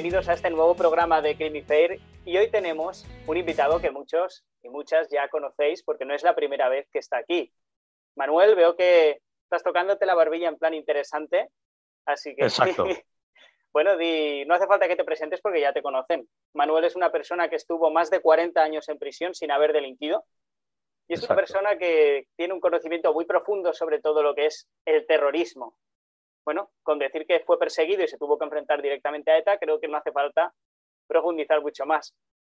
bienvenidos a este nuevo programa de Creamy Fair y hoy tenemos un invitado que muchos y muchas ya conocéis porque no es la primera vez que está aquí. Manuel, veo que estás tocándote la barbilla en plan interesante, así que... Exacto. bueno, di, no hace falta que te presentes porque ya te conocen. Manuel es una persona que estuvo más de 40 años en prisión sin haber delinquido y es una persona que tiene un conocimiento muy profundo sobre todo lo que es el terrorismo. Bueno, con decir que fue perseguido y se tuvo que enfrentar directamente a ETA, creo que no hace falta profundizar mucho más.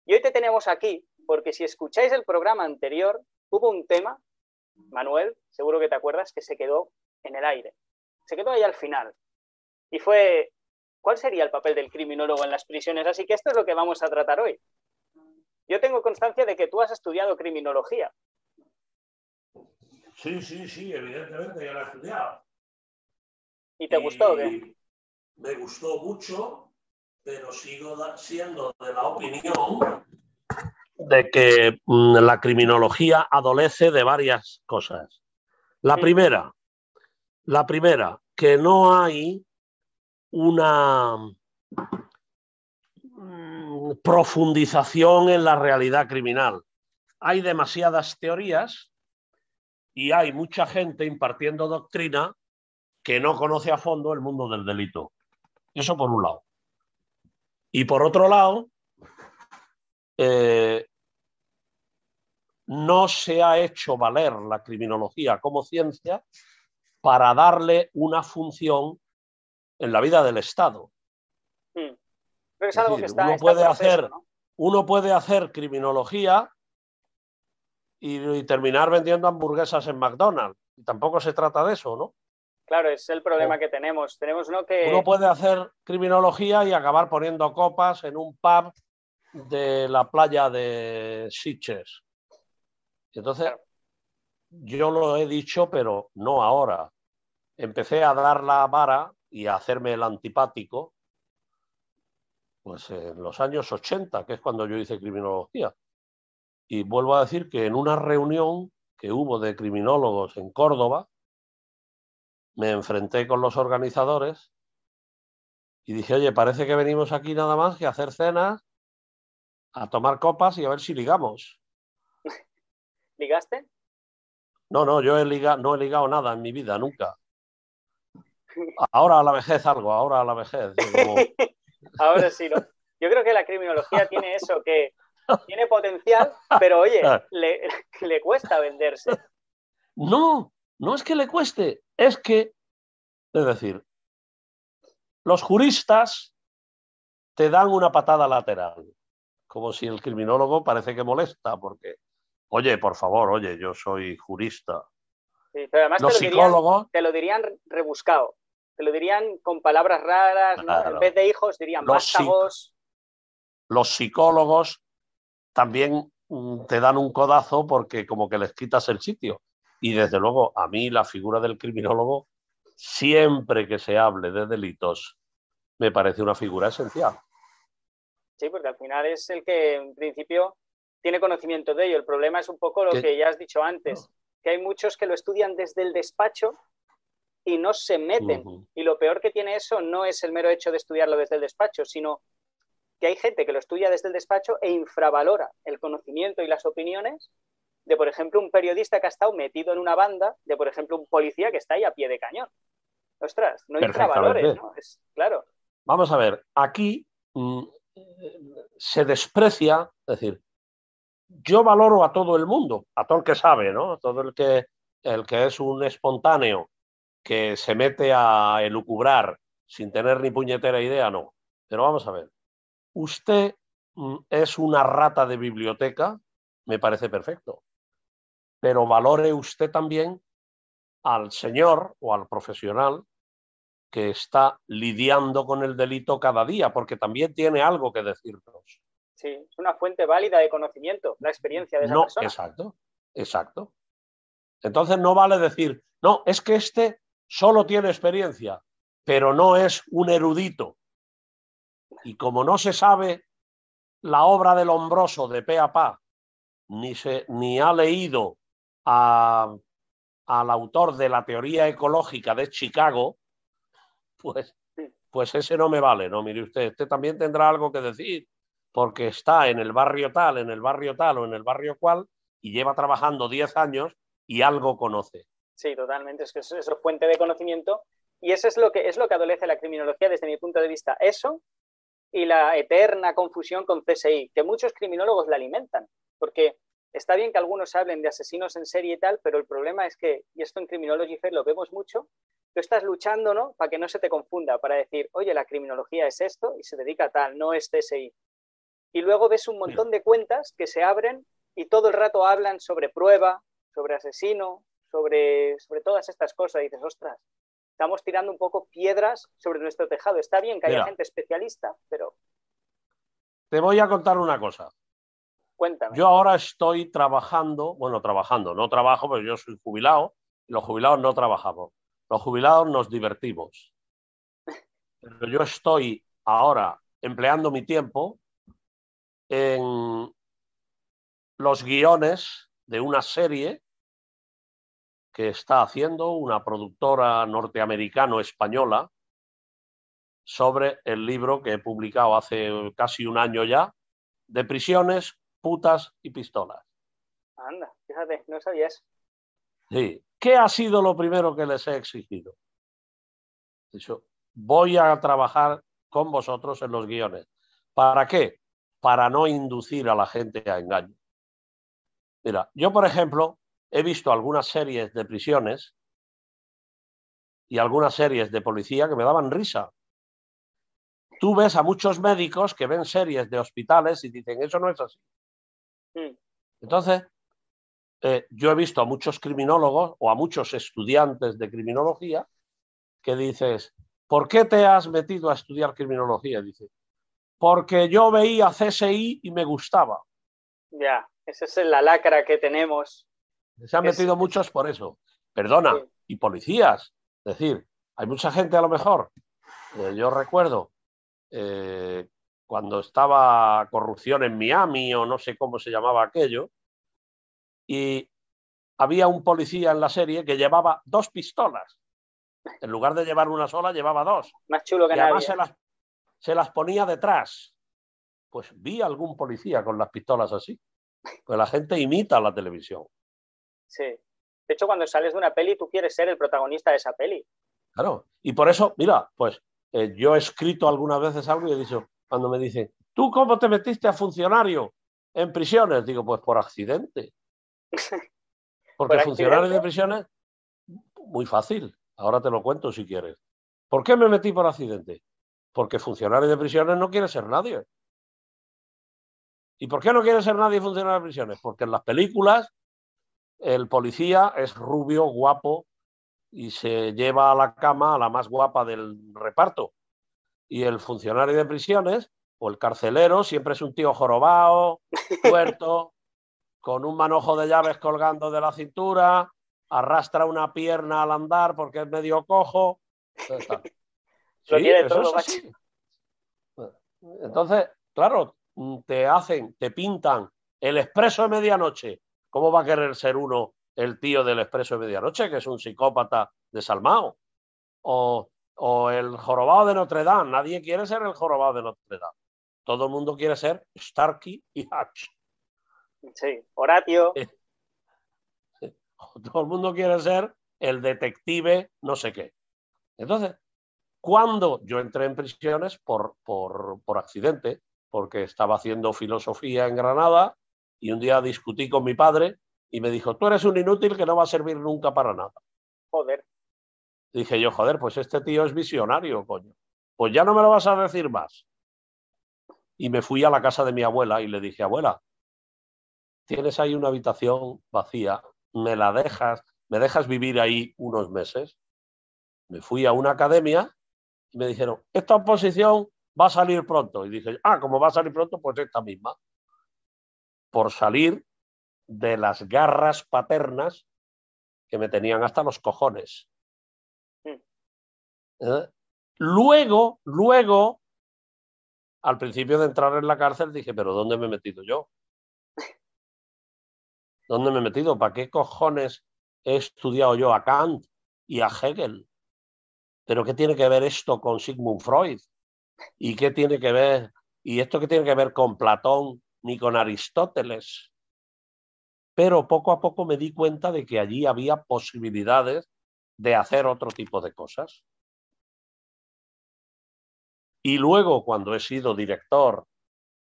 Y hoy te tenemos aquí porque si escucháis el programa anterior, hubo un tema, Manuel, seguro que te acuerdas, que se quedó en el aire. Se quedó ahí al final. Y fue, ¿cuál sería el papel del criminólogo en las prisiones? Así que esto es lo que vamos a tratar hoy. Yo tengo constancia de que tú has estudiado criminología. Sí, sí, sí, evidentemente ya la he estudiado. ¿Y te gustó qué? Me gustó mucho, pero sigo siendo de la opinión de que mm, la criminología adolece de varias cosas. La primera, la primera, que no hay una mm, profundización en la realidad criminal. Hay demasiadas teorías y hay mucha gente impartiendo doctrina que no conoce a fondo el mundo del delito. Eso por un lado. Y por otro lado, eh, no se ha hecho valer la criminología como ciencia para darle una función en la vida del Estado. uno, puede hacer, uno puede hacer criminología y, terminar vendiendo hamburguesas en McDonald's. Y tampoco se trata de eso, ¿no? Claro, es el problema que tenemos. Tenemos uno que. Uno puede hacer criminología y acabar poniendo copas en un pub de la playa de Sitges. Entonces, yo lo he dicho, pero no ahora. Empecé a dar la vara y a hacerme el antipático, pues en los años 80, que es cuando yo hice criminología. Y vuelvo a decir que en una reunión que hubo de criminólogos en Córdoba, me enfrenté con los organizadores y dije, oye, parece que venimos aquí nada más que a hacer cenas, a tomar copas y a ver si ligamos. ¿Ligaste? No, no, yo he no he ligado nada en mi vida, nunca. Ahora a la vejez algo, ahora a la vejez. ahora sí, ¿no? Yo creo que la criminología tiene eso, que tiene potencial, pero oye, le, le cuesta venderse. No, no es que le cueste, es que, es decir, los juristas te dan una patada lateral, como si el criminólogo parece que molesta, porque, oye, por favor, oye, yo soy jurista. Sí, pero además los te, lo psicólogos, dirían, te lo dirían rebuscado, te lo dirían con palabras raras, ¿no? en vez de hijos dirían vástagos. Los psicólogos también mm, te dan un codazo porque como que les quitas el sitio. Y desde luego, a mí la figura del criminólogo, siempre que se hable de delitos, me parece una figura esencial. Sí, porque al final es el que en principio tiene conocimiento de ello. El problema es un poco lo que ya has dicho antes, que hay muchos que lo estudian desde el despacho y no se meten. Y lo peor que tiene eso no es el mero hecho de estudiarlo desde el despacho, sino que hay gente que lo estudia desde el despacho e infravalora el conocimiento y las opiniones de, por ejemplo, un periodista que ha estado metido en una banda, de, por ejemplo, un policía que está ahí a pie de cañón. Ostras, no infravalores, ¿no? Es, claro. Vamos a ver, aquí mm, se desprecia, es decir, yo valoro a todo el mundo, a todo el que sabe, ¿no? A todo el que, el que es un espontáneo que se mete a elucubrar sin tener ni puñetera idea, no. Pero vamos a ver, usted mm, es una rata de biblioteca, me parece perfecto. Pero valore usted también al señor o al profesional que está lidiando con el delito cada día, porque también tiene algo que decirnos. Sí, es una fuente válida de conocimiento, la experiencia de esa no, persona. Exacto, exacto. Entonces no vale decir, no, es que este solo tiene experiencia, pero no es un erudito. Y como no se sabe la obra del hombroso de pe a pa, ni, se, ni ha leído al autor de la teoría ecológica de Chicago, pues pues ese no me vale, ¿no? Mire usted, este también tendrá algo que decir, porque está en el barrio tal, en el barrio tal o en el barrio cual, y lleva trabajando 10 años y algo conoce. Sí, totalmente, es que eso es fuente de conocimiento y eso es lo que es lo que adolece la criminología desde mi punto de vista. Eso y la eterna confusión con CSI, que muchos criminólogos la alimentan, porque está bien que algunos hablen de asesinos en serie y tal, pero el problema es que, y esto en Criminology Fair lo vemos mucho, tú estás luchando, ¿no? Para que no se te confunda, para decir, oye, la criminología es esto y se dedica a tal, no es CSI. Y luego ves un montón de cuentas que se abren y todo el rato hablan sobre prueba, sobre asesino, sobre, sobre todas estas cosas. Y dices, ostras, estamos tirando un poco piedras sobre nuestro tejado. Está bien que haya gente especialista, pero... Te voy a contar una cosa. Yo ahora estoy trabajando, bueno, trabajando, no trabajo, pero yo soy jubilado, los jubilados no trabajamos. Los jubilados nos divertimos. Pero yo estoy ahora empleando mi tiempo en los guiones de una serie que está haciendo una productora norteamericano-española sobre el libro que he publicado hace casi un año ya, de prisiones, putas y pistolas. Anda, fíjate, no sabías. Sí, ¿Qué ha sido lo primero que les he exigido? Dicho, voy a trabajar con vosotros en los guiones. ¿Para qué? Para no inducir a la gente a engaño. Mira, yo por ejemplo he visto algunas series de prisiones y algunas series de policía que me daban risa. Tú ves a muchos médicos que ven series de hospitales y dicen, eso no es así. Hmm. Entonces, eh, yo he visto a muchos criminólogos o a muchos estudiantes de criminología que dices, ¿por qué te has metido a estudiar criminología? Dice, porque yo veía CSI y me gustaba. Ya, esa es la lacra que tenemos. Se han metido muchos por eso. Perdona, y policías. Es decir, hay mucha gente a lo mejor. Eh, yo recuerdo eh, cuando estaba corrupción en Miami o no sé cómo se llamaba aquello, y había un policía en la serie que llevaba dos pistolas. En lugar de llevar una sola, llevaba dos. Más chulo que y además se las, se las ponía detrás. Pues vi algún policía con las pistolas así. Pues la gente imita la televisión. Sí. De hecho, cuando sales de una peli, tú quieres ser el protagonista de esa peli. Claro. Y por eso, mira, pues eh, yo he escrito algunas veces algo y he dicho, cuando me dicen, ¿tú cómo te metiste a funcionario en prisiones? Digo, pues por accidente. Porque funcionarios de prisiones, muy fácil. Ahora te lo cuento si quieres. ¿Por qué me metí por accidente? Porque funcionario de prisiones no quiere ser nadie. ¿Y por qué no quiere ser nadie funcionario de prisiones? Porque en las películas el policía es rubio, guapo y se lleva a la cama a la más guapa del reparto. Y el funcionario de prisiones o el carcelero siempre es un tío jorobado, tuerto, con un manojo de llaves colgando de la cintura, arrastra una pierna al andar porque es medio cojo. Entonces, claro, te hacen, te pintan el expreso de medianoche. ¿Cómo va a querer ser uno el tío del expreso de medianoche, que es un psicópata desalmado? O, o el jorobado de Notre Dame. Nadie quiere ser el jorobado de Notre Dame. Todo el mundo quiere ser Starkey y Hatch. Sí, Horatio. Todo el mundo quiere ser el detective no sé qué. Entonces, cuando yo entré en prisiones por, por, por accidente, porque estaba haciendo filosofía en Granada y un día discutí con mi padre y me dijo, tú eres un inútil que no va a servir nunca para nada. Joder. Dije yo, joder, pues este tío es visionario, coño. Pues ya no me lo vas a decir más. Y me fui a la casa de mi abuela y le dije, abuela, tienes ahí una habitación vacía, me la dejas, me dejas vivir ahí unos meses. Me fui a una academia y me dijeron, esta oposición va a salir pronto. Y dije, ah, como va a salir pronto, pues esta misma. Por salir de las garras paternas que me tenían hasta los cojones. ¿Eh? Luego, luego, al principio de entrar en la cárcel dije, pero ¿dónde me he metido yo? ¿Dónde me he metido? ¿Para qué cojones he estudiado yo a Kant y a Hegel? pero ¿qué tiene que ver esto con Sigmund Freud? ¿Y qué tiene que ver? ¿Y esto qué tiene que ver con Platón ni con Aristóteles? Pero poco a poco me di cuenta de que allí había posibilidades de hacer otro tipo de cosas. Y luego, cuando he sido director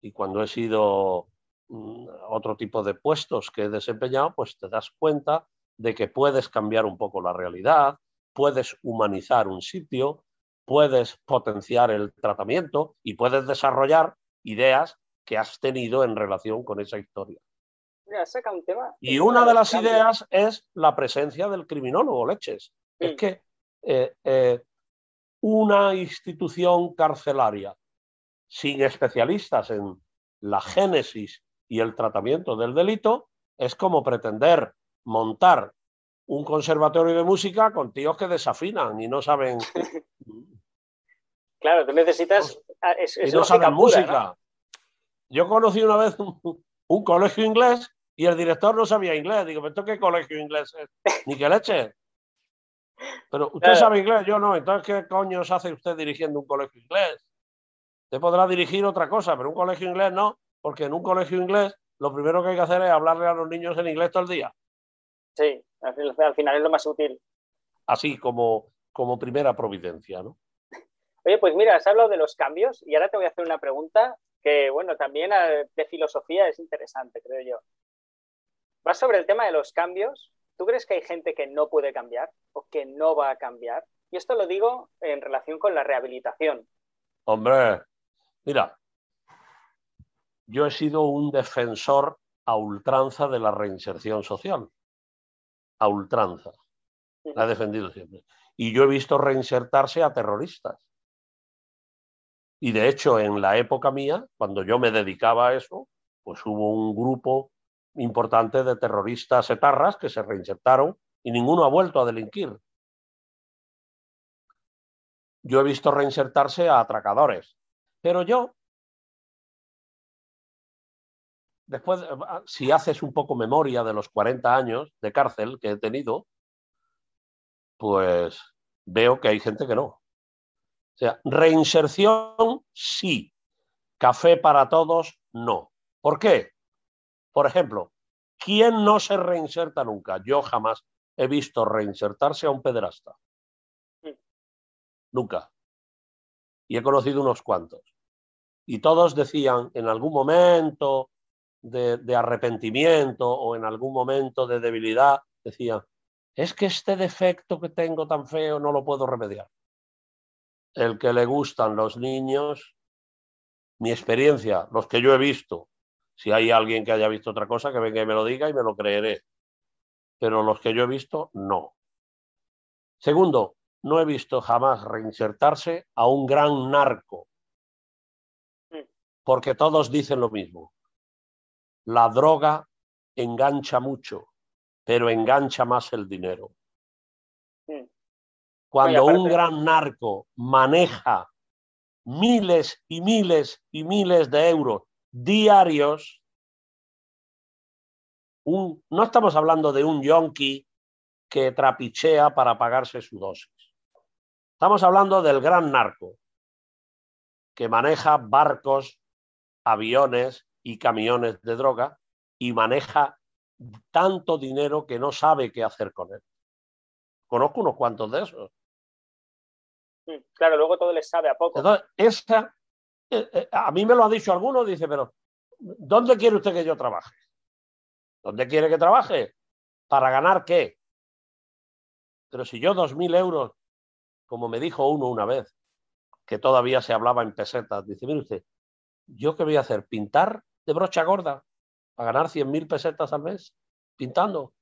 y cuando he sido mm, otro tipo de puestos que he desempeñado, pues te das cuenta de que puedes cambiar un poco la realidad, puedes humanizar un sitio, puedes potenciar el tratamiento y puedes desarrollar ideas que has tenido en relación con esa historia. Y una de las ideas es la presencia del criminólogo, leches. Es que eh, eh, una institución carcelaria sin especialistas en la génesis y el tratamiento del delito es como pretender montar un conservatorio de música con tíos que desafinan y no saben. Claro, tú necesitas. Es, y no saben música. Yo conocí una vez un, colegio inglés y el director no sabía inglés. Digo, ¿esto qué colegio inglés es? Ni que leche. Pero usted sabe inglés, yo no. Entonces, ¿qué coño hace usted dirigiendo un colegio inglés? Usted podrá dirigir otra cosa, pero un colegio inglés no, porque en un colegio inglés lo primero que hay que hacer es hablarle a los niños en inglés todo el día. Sí, al final es lo más útil. Así como, como primera providencia, ¿no? Oye, pues mira, has hablado de los cambios y ahora te voy a hacer una pregunta que, bueno, también eh, de filosofía es interesante, creo yo. Va sobre el tema de los cambios. ¿Tú crees que hay gente que no puede cambiar o que no va a cambiar? Y esto lo digo en relación con la rehabilitación. Hombre, mira, yo he sido un defensor a ultranza de la reinserción social a ultranza. La he defendido siempre. Y yo he visto reinsertarse a terroristas. Y de hecho, en la época mía, cuando yo me dedicaba a eso, pues hubo un grupo importante de terroristas etarras que se reinsertaron y ninguno ha vuelto a delinquir. Yo he visto reinsertarse a atracadores. Pero yo después, si haces un poco memoria de los 40 años de cárcel que he tenido, pues veo que hay gente que no. O sea, reinserción sí, café para todos no. ¿Por qué? Por ejemplo, ¿quién no se reinserta nunca? Yo jamás he visto reinsertarse a un pederasta. Nunca. Y he conocido unos cuantos. Y todos decían en algún momento, de, arrepentimiento o en algún momento de debilidad, decía, es que este defecto que tengo tan feo no lo puedo remediar. El que le gustan los niños, mi experiencia, los que yo he visto, si hay alguien que haya visto otra cosa, que venga y me lo diga y me lo creeré. Pero los que yo he visto, no. Segundo, no he visto jamás reinsertarse a un gran narco, porque todos dicen lo mismo. La droga engancha mucho, pero engancha más el dinero. Cuando un gran narco maneja miles y miles y miles de euros diarios, no estamos hablando de un yonki que trapichea para pagarse su dosis. Estamos hablando del gran narco que maneja barcos, aviones, y camiones de droga y maneja tanto dinero que no sabe qué hacer con él. Conozco unos cuantos de esos. Claro, luego todo les sabe a poco. Entonces, esa, eh, eh, a mí me lo ha dicho alguno, dice, pero ¿dónde quiere usted que yo trabaje? ¿Dónde quiere que trabaje? ¿Para ganar qué? Pero si yo dos mil euros, como me dijo uno una vez, que todavía se hablaba en pesetas, dice, mire usted, ¿yo qué voy a hacer? ¿Pintar de brocha gorda para ganar 100.000 pesetas al mes pintando?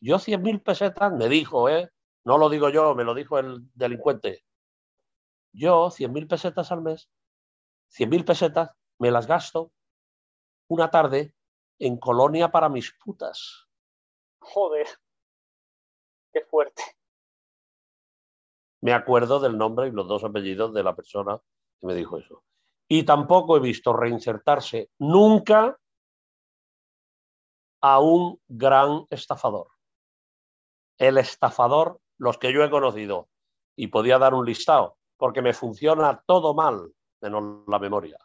Yo 100.000 pesetas, me dijo, ¿eh? no lo digo yo, me lo dijo el delincuente. Yo 100.000 pesetas al mes, 100.000 pesetas, me las gasto una tarde en colonia para mis putas. Joder, qué fuerte. Me acuerdo del nombre y los dos apellidos de la persona que me dijo eso y tampoco he visto reinsertarse nunca a un gran estafador. El estafador, los que yo he conocido, y podía dar un listado, porque me funciona todo mal, menos la memoria.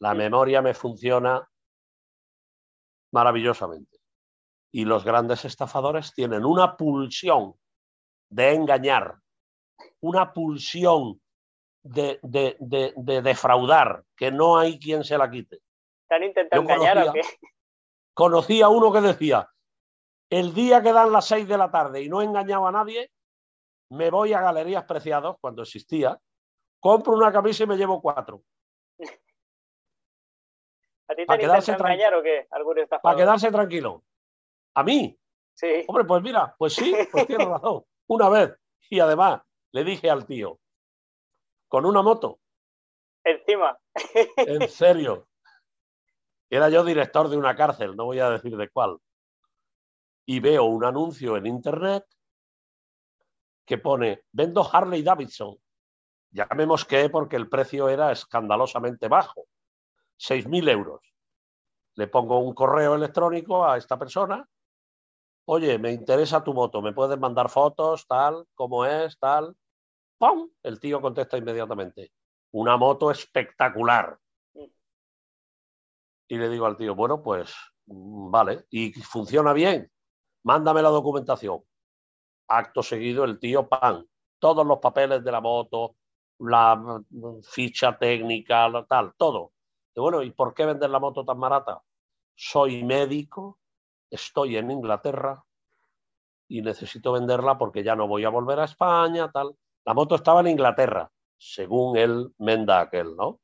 La memoria me funciona maravillosamente. Y los grandes estafadores tienen una pulsión de engañar, una pulsión de, defraudar, que no hay quien se la quite. ¿Están intentando engañar o qué? Conocí a uno que decía, el día que dan las seis de la tarde y no he engañado a nadie, me voy a Galerías Preciados, cuando existía, compro una camisa y me llevo cuatro. ¿A ti te quedarse engañar o qué? Para quedarse tranquilo. ¿A mí? Sí. Hombre, pues mira, pues sí, pues tienes razón. Una vez. Y además le dije al tío, con una moto. Encima. En serio. Era yo director de una cárcel, no voy a decir de cuál. Y veo un anuncio en internet que pone, vendo Harley Davidson. Ya me mosqué porque el precio era escandalosamente bajo, 6.000 euros. Le pongo un correo electrónico a esta persona. Oye, me interesa tu moto, me puedes mandar fotos, tal, cómo es, tal. ¡Pum! El tío contesta inmediatamente. Una moto espectacular. Y le digo al tío, bueno, pues mm, vale, y funciona bien. Mándame la documentación acto seguido el tío pan, todos los papeles de la moto, la mm, ficha técnica, tal, todo. Bueno, ¿y por qué vender la moto tan barata? Soy médico, estoy en Inglaterra y necesito venderla porque ya no voy a volver a España, tal. La moto estaba en Inglaterra, según él menda aquel, ¿no?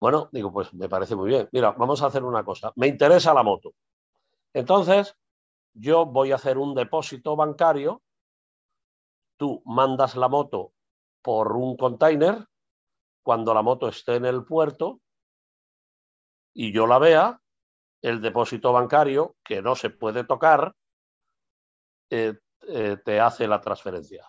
Bueno, digo, pues me parece muy bien. Mira, vamos a hacer una cosa. Me interesa la moto. Entonces, yo voy a hacer un depósito bancario, tú mandas la moto por un container, cuando la moto esté en el puerto y yo la vea, el depósito bancario, que no se puede tocar, eh, eh, te hace la transferencia.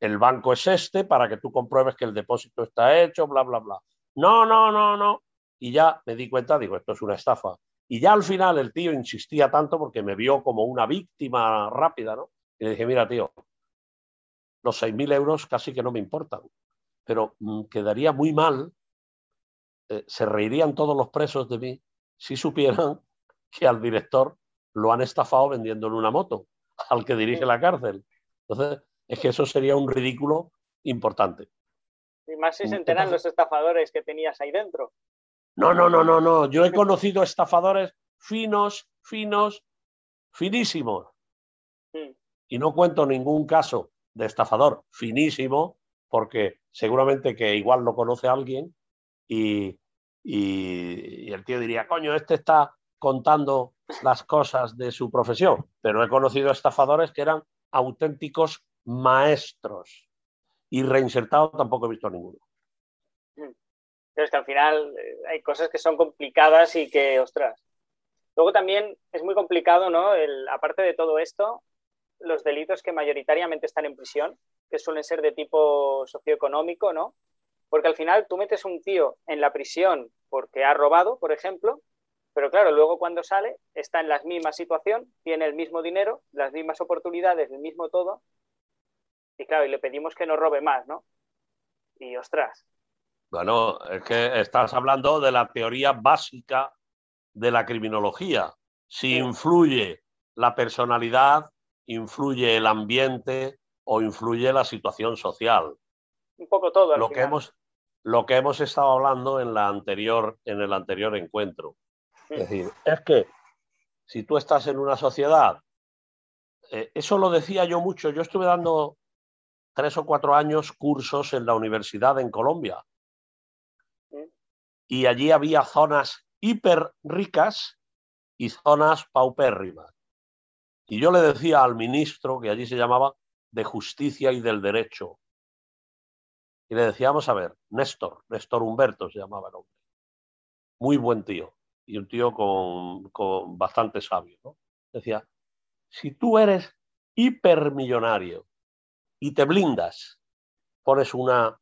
El banco es este para que tú compruebes que el depósito está hecho, bla, bla, bla. No, no, no, no. Y ya me di cuenta, digo, esto es una estafa. Y ya al final el tío insistía tanto porque me vio como una víctima rápida, ¿no? Y le dije, mira, tío, los 6.000 euros casi que no me importan, pero mm, quedaría muy mal, eh, se reirían todos los presos de mí si supieran que al director lo han estafado vendiéndole una moto, al que dirige la cárcel. Entonces, es que eso sería un ridículo importante. Y más si se enteran los estafadores que tenías ahí dentro. No, no, no, no, no. Yo he conocido estafadores finos, finos, finísimos. Y no cuento ningún caso de estafador finísimo, porque seguramente que igual lo conoce alguien y, y, el tío diría, coño, este está contando las cosas de su profesión. Pero he conocido estafadores que eran auténticos maestros. Y reinsertado tampoco he visto ninguno. Pero es que al final eh, hay cosas que son complicadas y que, ostras. Luego también es muy complicado, ¿no? aparte de todo esto, los delitos que mayoritariamente están en prisión, que suelen ser de tipo socioeconómico, ¿no? Porque al final tú metes un tío en la prisión porque ha robado, por ejemplo, pero claro, luego cuando sale está en la misma situación, tiene el mismo dinero, las mismas oportunidades, el mismo todo, y claro, y le pedimos que no robe más, ¿no? Y ostras, bueno, es que estás hablando de la teoría básica de la criminología. Si influye la personalidad, influye el ambiente o influye la situación social. Un poco todo. lo, que hemos, lo que hemos estado hablando en, la anterior, en el anterior encuentro. Es decir, es que si tú estás en una sociedad, eh, eso lo decía yo mucho, yo estuve dando tres o cuatro años cursos en la universidad en Colombia y allí había zonas hiper ricas y zonas paupérrimas. Y yo le decía al ministro, que allí se llamaba de Justicia y del Derecho, y le decíamos, a ver, Néstor, Néstor Humberto se llamaba el hombre, muy buen tío, y un tío con, bastante sabio. Decía, si tú eres hipermillonario y te blindas, pones una,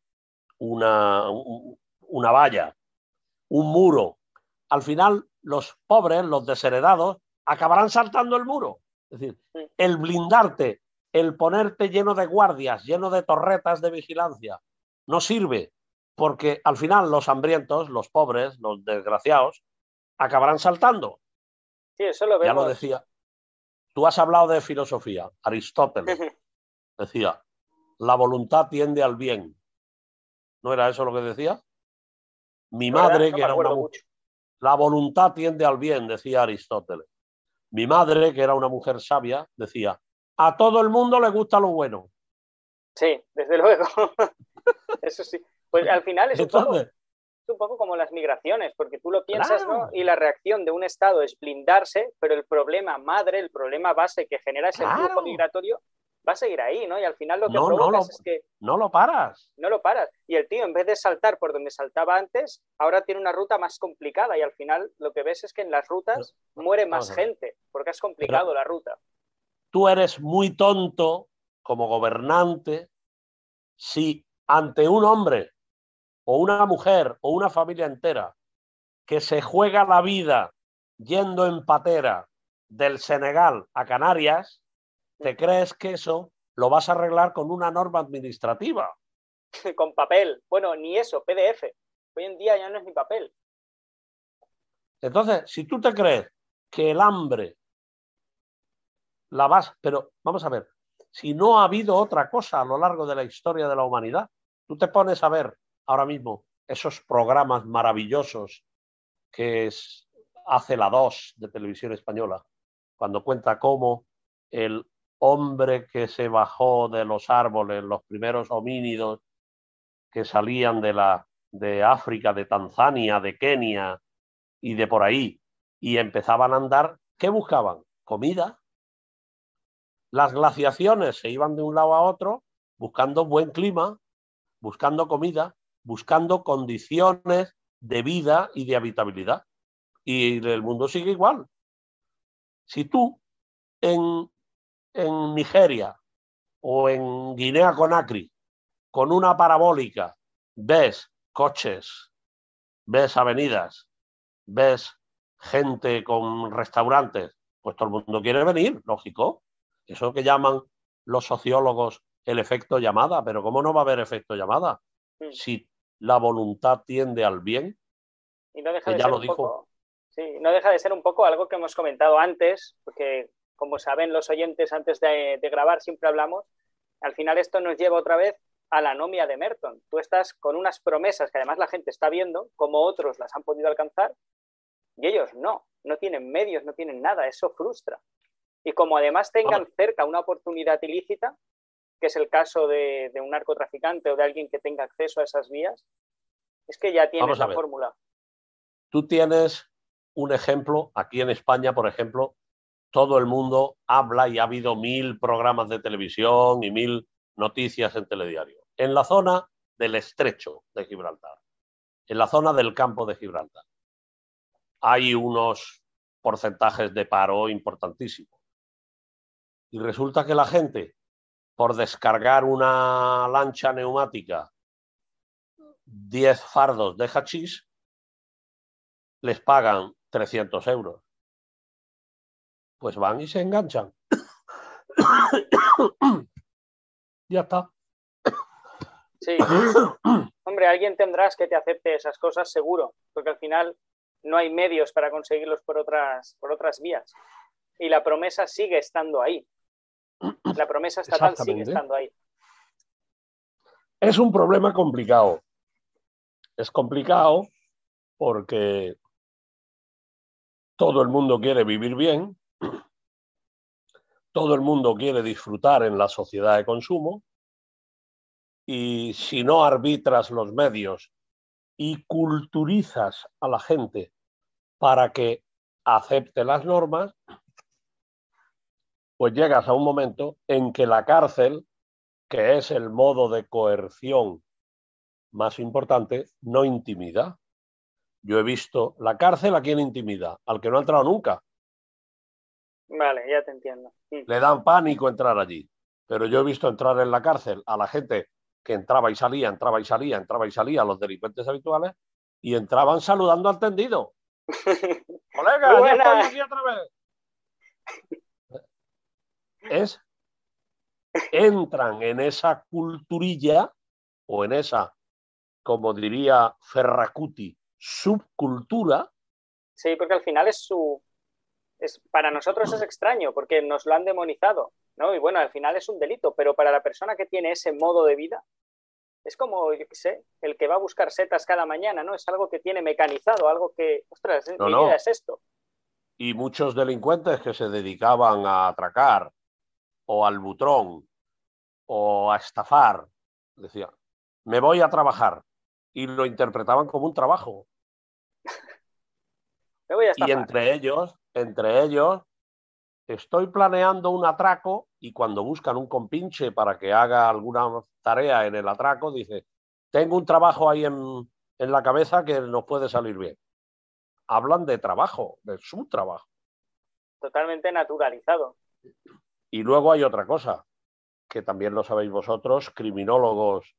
una, una valla un muro. Al final, los pobres, los desheredados, acabarán saltando el muro. Es decir, el blindarte el ponerte lleno de guardias, lleno de torretas de vigilancia, no sirve, porque al final los hambrientos, los pobres, los desgraciados, acabarán saltando. Sí, eso lo vemos. Ya lo decía. Tú has hablado de filosofía. Aristóteles decía, la voluntad tiende al bien. ¿No era eso lo que decía? Mi madre, que era una mujer, la voluntad tiende al bien, decía Aristóteles. Mi madre, que era una mujer sabia, decía, a todo el mundo le gusta lo bueno. Sí, desde luego. eso sí. Pues al final es un, poco, es un, poco, como las migraciones, porque tú lo piensas, ¿no? Y la reacción de un Estado es blindarse, pero el problema madre, el problema base que genera ese flujo migratorio va a seguir ahí, ¿no? Y al final lo que no, provocas no es que... No lo paras. No lo paras. Y el tío, en vez de saltar por donde saltaba antes, ahora tiene una ruta más complicada y al final lo que ves es que en las rutas muere más gente, porque es complicado la ruta. Tú eres muy tonto como gobernante si ante un hombre o una mujer o una familia entera que se juega la vida yendo en patera del Senegal a Canarias, ¿te crees que eso lo vas a arreglar con una norma administrativa? con papel. Bueno, ni eso, PDF. Hoy en día ya no es ni papel. Entonces, si tú te crees que el hambre la vas, pero vamos a ver, si no ha habido otra cosa a lo largo de la historia de la humanidad, tú te pones a ver ahora mismo esos programas maravillosos que hace la 2 de televisión española, cuando cuenta cómo el hombre que se bajó de los árboles, los primeros homínidos que salían de, la, de África, de Tanzania, de Kenia y de por ahí, y empezaban a andar, ¿qué buscaban? Comida. Las glaciaciones se iban de un lado a otro buscando buen clima, buscando comida, buscando condiciones de vida y de habitabilidad. Y el mundo sigue igual. Si tú en en Nigeria o en Guinea Conakry con una parabólica ves coches, ves avenidas, ves gente con restaurantes, pues todo el mundo quiere venir, lógico. Eso que llaman los sociólogos el efecto llamada, pero ¿cómo no va a haber efecto llamada? Si la voluntad tiende al bien, y no deja de ya lo dijo. sí, no deja de ser un poco algo que hemos comentado antes, porque como saben los oyentes antes de, grabar, siempre hablamos, al final esto nos lleva otra vez a la anomia de Merton. Tú estás con unas promesas que además la gente está viendo, como otros las han podido alcanzar, y ellos no, no tienen medios, no tienen nada, eso frustra. Y como además tengan cerca una oportunidad ilícita, que es el caso de, un narcotraficante o de alguien que tenga acceso a esas vías, es que ya tienes la fórmula. Tú tienes un ejemplo, aquí en España, por ejemplo, todo el mundo habla y ha habido mil programas de televisión y mil noticias en telediario. En la zona del estrecho de Gibraltar, en la zona del campo de Gibraltar, hay unos porcentajes de paro importantísimos. Y resulta que la gente, por descargar una lancha neumática, 10 fardos de hachís, les pagan 300 euros pues van y se enganchan. ya está. Sí. Hombre, alguien tendrás que te acepte esas cosas seguro, porque al final no hay medios para conseguirlos por otras, por otras vías. Y la promesa sigue estando ahí. La promesa estatal sigue estando ahí. Es un problema complicado. Es complicado porque todo el mundo quiere vivir bien, todo el mundo quiere disfrutar en la sociedad de consumo y si no arbitras los medios y culturizas a la gente para que acepte las normas, pues llegas a un momento en que la cárcel, que es el modo de coerción más importante, no intimida. Yo he visto la cárcel a quien intimida, al que no ha entrado nunca, Vale, ya te entiendo. Le dan pánico entrar allí. Pero yo he visto entrar en la cárcel a la gente que entraba y salía, entraba y salía, entraba y salía, los delincuentes habituales, y entraban saludando al tendido. Colega, ya estoy aquí otra vez. Es entran en esa culturilla o en esa, como diría Ferracuti, subcultura. Sí, porque al final es su... Es, para nosotros es extraño porque nos lo han demonizado, ¿no? Y bueno, al final es un delito, pero para la persona que tiene ese modo de vida, es como, yo qué sé, el que va a buscar setas cada mañana, ¿no? Es algo que tiene mecanizado, algo que, ostras, mi vida es esto. Y muchos delincuentes que se dedicaban a atracar o al butrón o a estafar, decían, me voy a trabajar. Y lo interpretaban como un trabajo. y entre ellos, entre ellos, estoy planeando un atraco y cuando buscan un compinche para que haga alguna tarea en el atraco, dice, tengo un trabajo ahí en, en la cabeza que nos puede salir bien. Hablan de trabajo, de su trabajo. Totalmente naturalizado. Y luego hay otra cosa, que también lo sabéis vosotros, criminólogos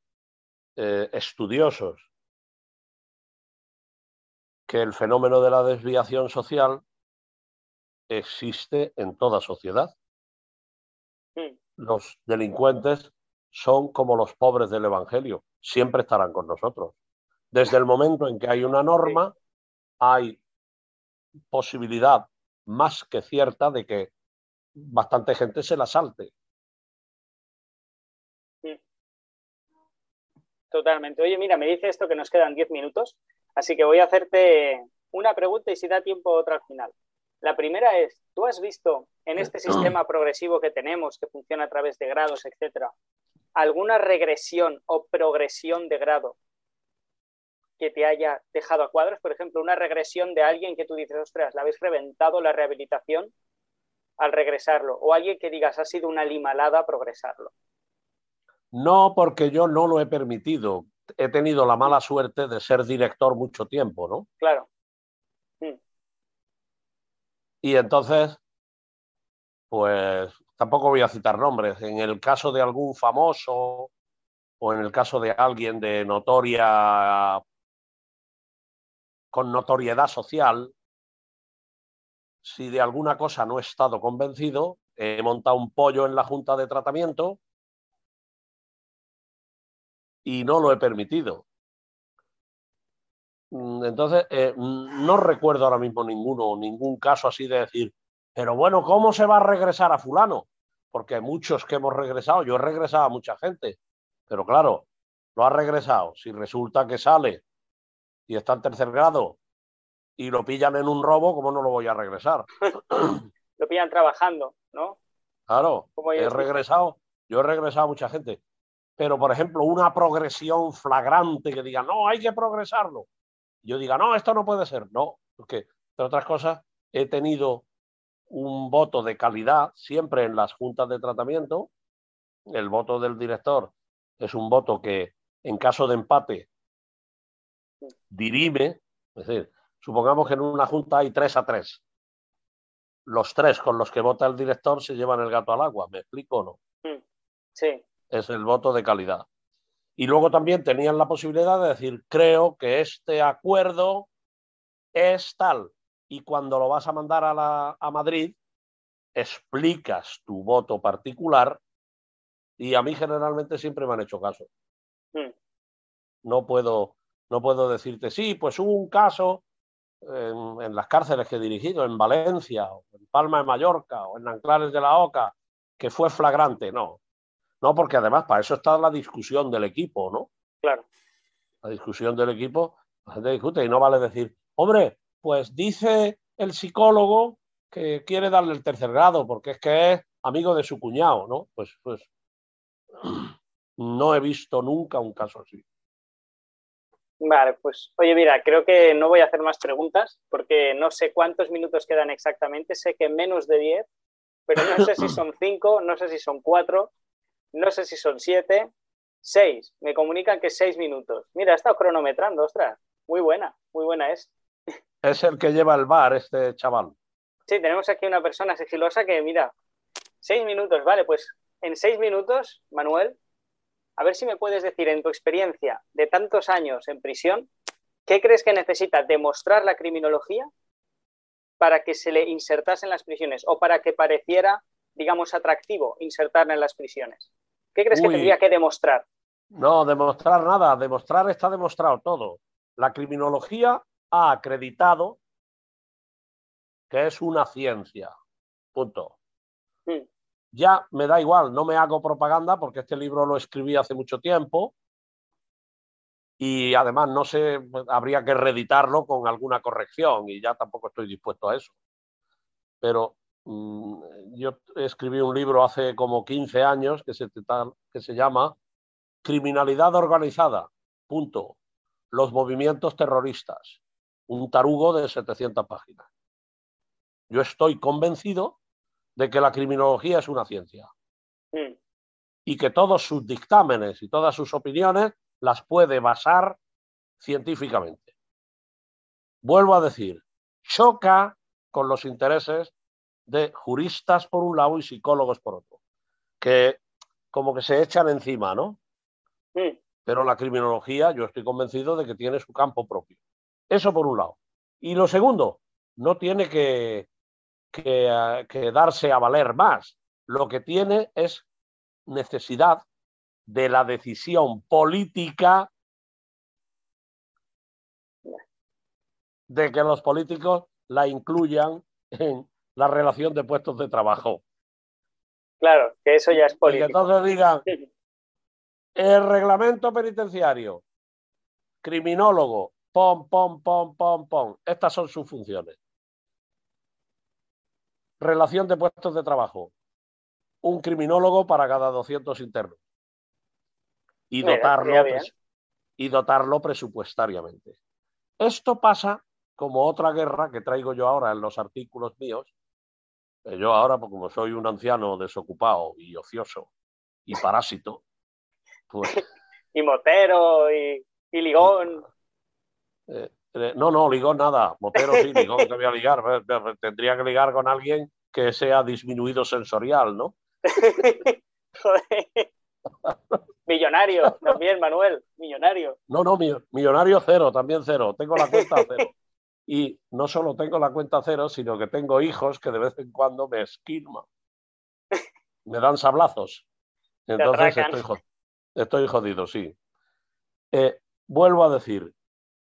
eh, estudiosos, que el fenómeno de la desviación social existe en toda sociedad. Los delincuentes son como los pobres del Evangelio, siempre estarán con nosotros. Desde el momento en que hay una norma, hay posibilidad más que cierta de que bastante gente se la salte. Totalmente. Oye, mira, me dice esto que nos quedan 10 minutos, así que voy a hacerte una pregunta y si da tiempo otra al final. La primera es, ¿tú has visto en este sistema progresivo que tenemos, que funciona a través de grados, etcétera, alguna regresión o progresión de grado que te haya dejado a cuadros? Por ejemplo, una regresión de alguien que tú dices, ostras, la habéis reventado la rehabilitación al regresarlo, o alguien que digas, ha sido una limalada progresarlo. No, porque yo no lo he permitido. He tenido la mala suerte de ser director mucho tiempo, ¿no? Claro. Y entonces, pues tampoco voy a citar nombres. En el caso de algún famoso o en el caso de alguien de notoria con notoriedad social, si de alguna cosa no he estado convencido, he montado un pollo en la junta de tratamiento y no lo he permitido. Mm, entonces, eh, mm, no recuerdo ahora mismo ninguno, ningún caso así de decir, pero bueno, ¿cómo se va a regresar a fulano? Porque muchos que hemos regresado, yo he regresado a mucha gente, pero claro, lo ha regresado. Si resulta que sale y está en tercer grado y lo pillan en un robo, ¿cómo no lo voy a regresar? lo pillan trabajando, ¿no? Claro, he regresado, yo he regresado a mucha gente pero por ejemplo, una progresión flagrante que diga, no, hay que progresarlo. Yo diga, no, esto no puede ser. No, porque, entre otras cosas, he tenido un voto de calidad siempre en las juntas de tratamiento. El voto del director es un voto que, en caso de empate, dirime. Es decir, supongamos que en una junta hay tres a tres. Los tres con los que vota el director se llevan el gato al agua. ¿Me explico o no? Mm, sí es el voto de calidad. Y luego también tenían la posibilidad de decir, creo que este acuerdo es tal. Y cuando lo vas a mandar a, la, a Madrid, explicas tu voto particular y a mí generalmente siempre me han hecho caso. Hmm. No, puedo, no puedo decirte, sí, pues hubo un caso en, en, las cárceles que he dirigido, en Valencia, o en Palma de Mallorca, o en Anclares de la Oca, que fue flagrante. No, no, porque además para eso está la discusión del equipo, ¿no? Claro. La discusión del equipo, la gente discute y no vale decir, hombre, pues dice el psicólogo que quiere darle el tercer grado porque es que es amigo de su cuñado, ¿no? Pues, pues no he visto nunca un caso así. Vale, pues oye, mira, creo que no voy a hacer más preguntas porque no sé cuántos minutos quedan exactamente, sé que menos de 10, pero no sé si son 5, no sé si son 4, no sé si son siete, seis. Me comunican que seis minutos. Mira, he estado cronometrando, ostras. Muy buena, muy buena es. Es el que lleva el bar, este chaval. Sí, tenemos aquí una persona sigilosa que, mira, seis minutos, vale, pues en seis minutos, Manuel, a ver si me puedes decir en tu experiencia de tantos años en prisión, ¿qué crees que necesita demostrar la criminología para que se le insertase en las prisiones o para que pareciera digamos, atractivo insertarla en las prisiones? ¿Qué crees que tendría que demostrar? No, demostrar nada. Demostrar está demostrado todo. La criminología ha acreditado que es una ciencia. Punto. Hmm. Ya me da igual, no me hago propaganda porque este libro lo escribí hace mucho tiempo y además no sé, habría que reeditarlo con alguna corrección y ya tampoco estoy dispuesto a eso. Pero yo escribí un libro hace como 15 años que se, que se llama Criminalidad organizada, punto. Los movimientos terroristas. Un tarugo de 700 páginas. Yo estoy convencido de que la criminología es una ciencia. Mm. Y que todos sus dictámenes y todas sus opiniones las puede basar científicamente. Vuelvo a decir, choca con los intereses de juristas por un lado y psicólogos por otro, que como que se echan encima, ¿no? Pero la criminología, yo estoy convencido de que tiene su campo propio. Eso por un lado. Y lo segundo, no tiene que, que, que darse a valer más. Lo que tiene es necesidad de la decisión política de que los políticos la incluyan en la relación de puestos de trabajo. Claro, que eso ya es político. Y entonces digan, el reglamento penitenciario, criminólogo, pom, pom, pom, pom, pom. Estas son sus funciones. Relación de puestos de trabajo. Un criminólogo para cada 200 internos y dotarlo, y dotarlo presupuestariamente. Esto pasa como otra guerra que traigo yo ahora en los artículos míos. Yo ahora, pues, como soy un anciano desocupado y ocioso y parásito, pues... y motero y, ligón. Eh, eh, no, no, ligón nada. Motero sí, ligón te voy a ligar. Tendría que ligar con alguien que sea disminuido sensorial, ¿no? Joder. Millonario también, Manuel, millonario. No, no, millonario cero, también cero. Tengo la cuenta cero. Y no solo tengo la cuenta cero, sino que tengo hijos que de vez en cuando me esquilman. Me dan sablazos. Entonces estoy, jodido, sí. Eh, vuelvo a decir,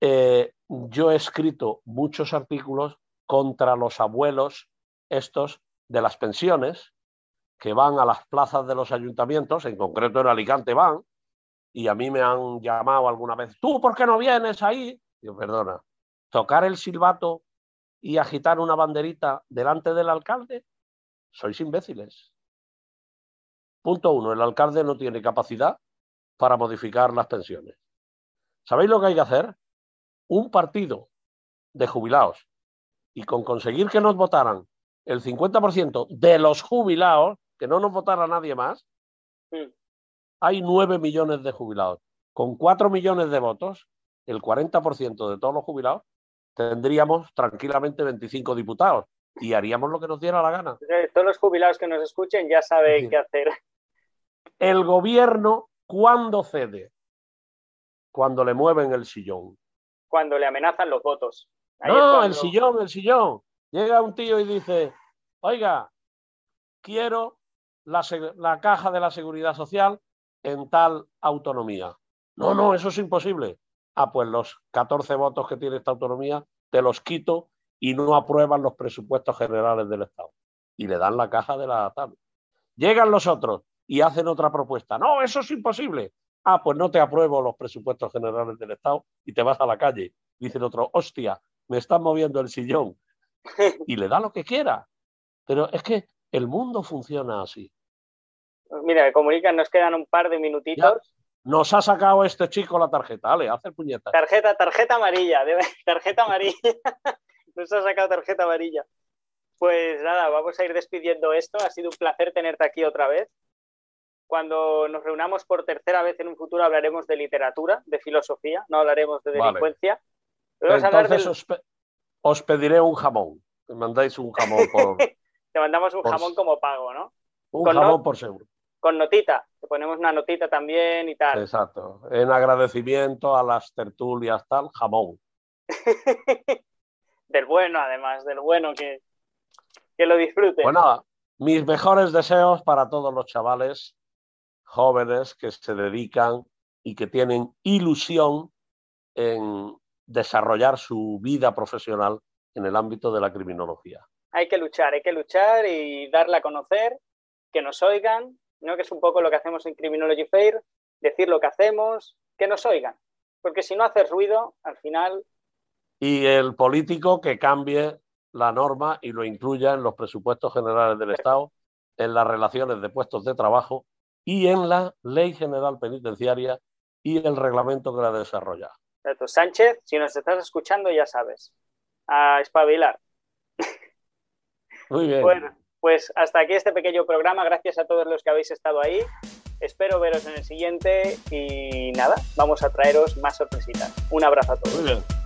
eh, yo he escrito muchos artículos contra los abuelos estos de las pensiones, que van a las plazas de los ayuntamientos, en concreto en Alicante van, y a mí me han llamado alguna vez, ¿tú por qué no vienes ahí? Yo, perdona, tocar el silbato y agitar una banderita delante del alcalde, sois imbéciles. Punto uno, el alcalde no tiene capacidad para modificar las pensiones. ¿Sabéis lo que hay que hacer? Un partido de jubilados y con conseguir que nos votaran el 50% de los jubilados, que no nos votara nadie más, hay 9 millones de jubilados. Con 4 millones de votos, el 40% de todos los jubilados, tendríamos tranquilamente 25 diputados y haríamos lo que nos diera la gana. Todos los jubilados que nos escuchen ya saben qué hacer. El gobierno, ¿cuándo cede? Cuando le mueven el sillón. Cuando le amenazan los votos. no, el sillón, el sillón. Llega un tío y dice, oiga, quiero la, caja de la seguridad social en tal autonomía. No, no, eso es imposible. Ah, pues los 14 votos que tiene esta autonomía te los quito y no aprueban los presupuestos generales del Estado. Y le dan la caja de la tal. Llegan los otros y hacen otra propuesta. No, eso es imposible. Ah, pues no te apruebo los presupuestos generales del Estado y te vas a la calle. Dice el otro, hostia, me están moviendo el sillón. Y le da lo que quiera. Pero es que el mundo funciona así. Mira, me comunican, nos quedan un par de minutitos. Nos ha sacado este chico la tarjeta, dale, hace el puñeta. Tarjeta, tarjeta amarilla, tarjeta amarilla. nos ha sacado tarjeta amarilla. Pues nada, vamos a ir despidiendo esto. Ha sido un placer tenerte aquí otra vez. Cuando nos reunamos por tercera vez en un futuro hablaremos de literatura, de filosofía, no hablaremos de delincuencia. Entonces os, pediré un jamón. Me mandáis un jamón por... Te mandamos un jamón como pago, ¿no? Un jamón por seguro. Con notita, te ponemos una notita también y tal. Exacto. En agradecimiento a las tertulias, tal, jamón. del bueno, además, del bueno que, que lo disfrute. Bueno, mis mejores deseos para todos los chavales jóvenes que se dedican y que tienen ilusión en desarrollar su vida profesional en el ámbito de la criminología. Hay que luchar, hay que luchar y darla a conocer, que nos oigan, ¿no? que es un poco lo que hacemos en Criminology Fair, decir lo que hacemos, que nos oigan. Porque si no haces ruido, al final... Y el político que cambie la norma y lo incluya en los presupuestos generales del Estado, en las relaciones de puestos de trabajo y en la ley general penitenciaria y el reglamento que la desarrolla. Sánchez, si nos estás escuchando, ya sabes, a espabilar. Muy bien. Bueno, pues hasta aquí este pequeño programa. Gracias a todos los que habéis estado ahí. Espero veros en el siguiente y nada, vamos a traeros más sorpresitas. Un abrazo a todos.